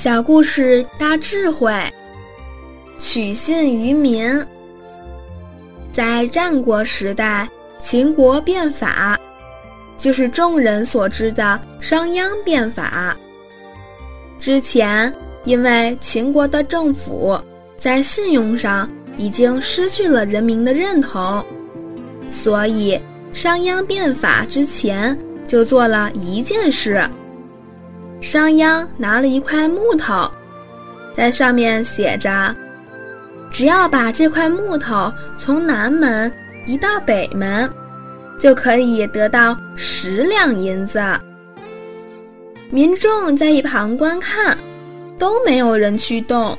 小故事大智慧，取信于民。在战国时代，秦国变法，就是众人所知的商鞅变法。之前，因为秦国的政府在信用上已经失去了人民的认同，所以商鞅变法之前就做了一件事。商鞅拿了一块木头，在上面写着：“只要把这块木头从南门移到北门，就可以得到十两银子。”民众在一旁观看，都没有人去动。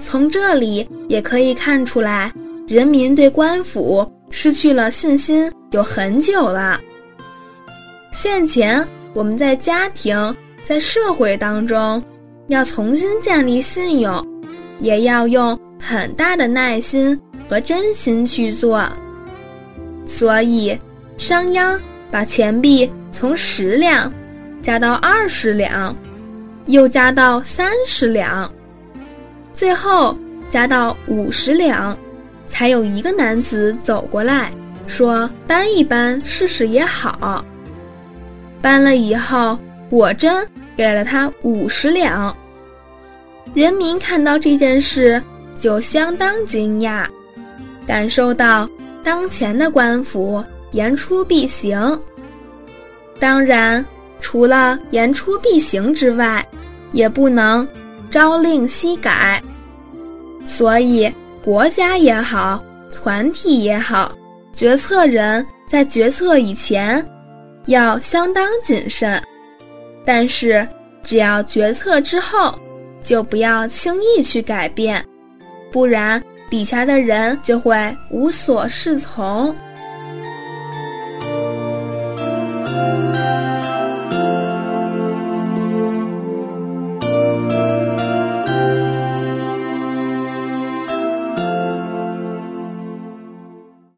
从这里也可以看出来，人民对官府失去了信心有很久了。现前我们在家庭。在社会当中，要重新建立信用，也要用很大的耐心和真心去做。所以，商鞅把钱币从十两加到二十两，又加到三十两，最后加到五十两，才有一个男子走过来说：“搬一搬试试也好。”搬了以后。果真给了他五十两。人民看到这件事就相当惊讶，感受到当前的官府言出必行。当然，除了言出必行之外，也不能朝令夕改。所以，国家也好，团体也好，决策人在决策以前要相当谨慎。但是只要决策之后就不要轻易去改变不然底下的人就会无所适从。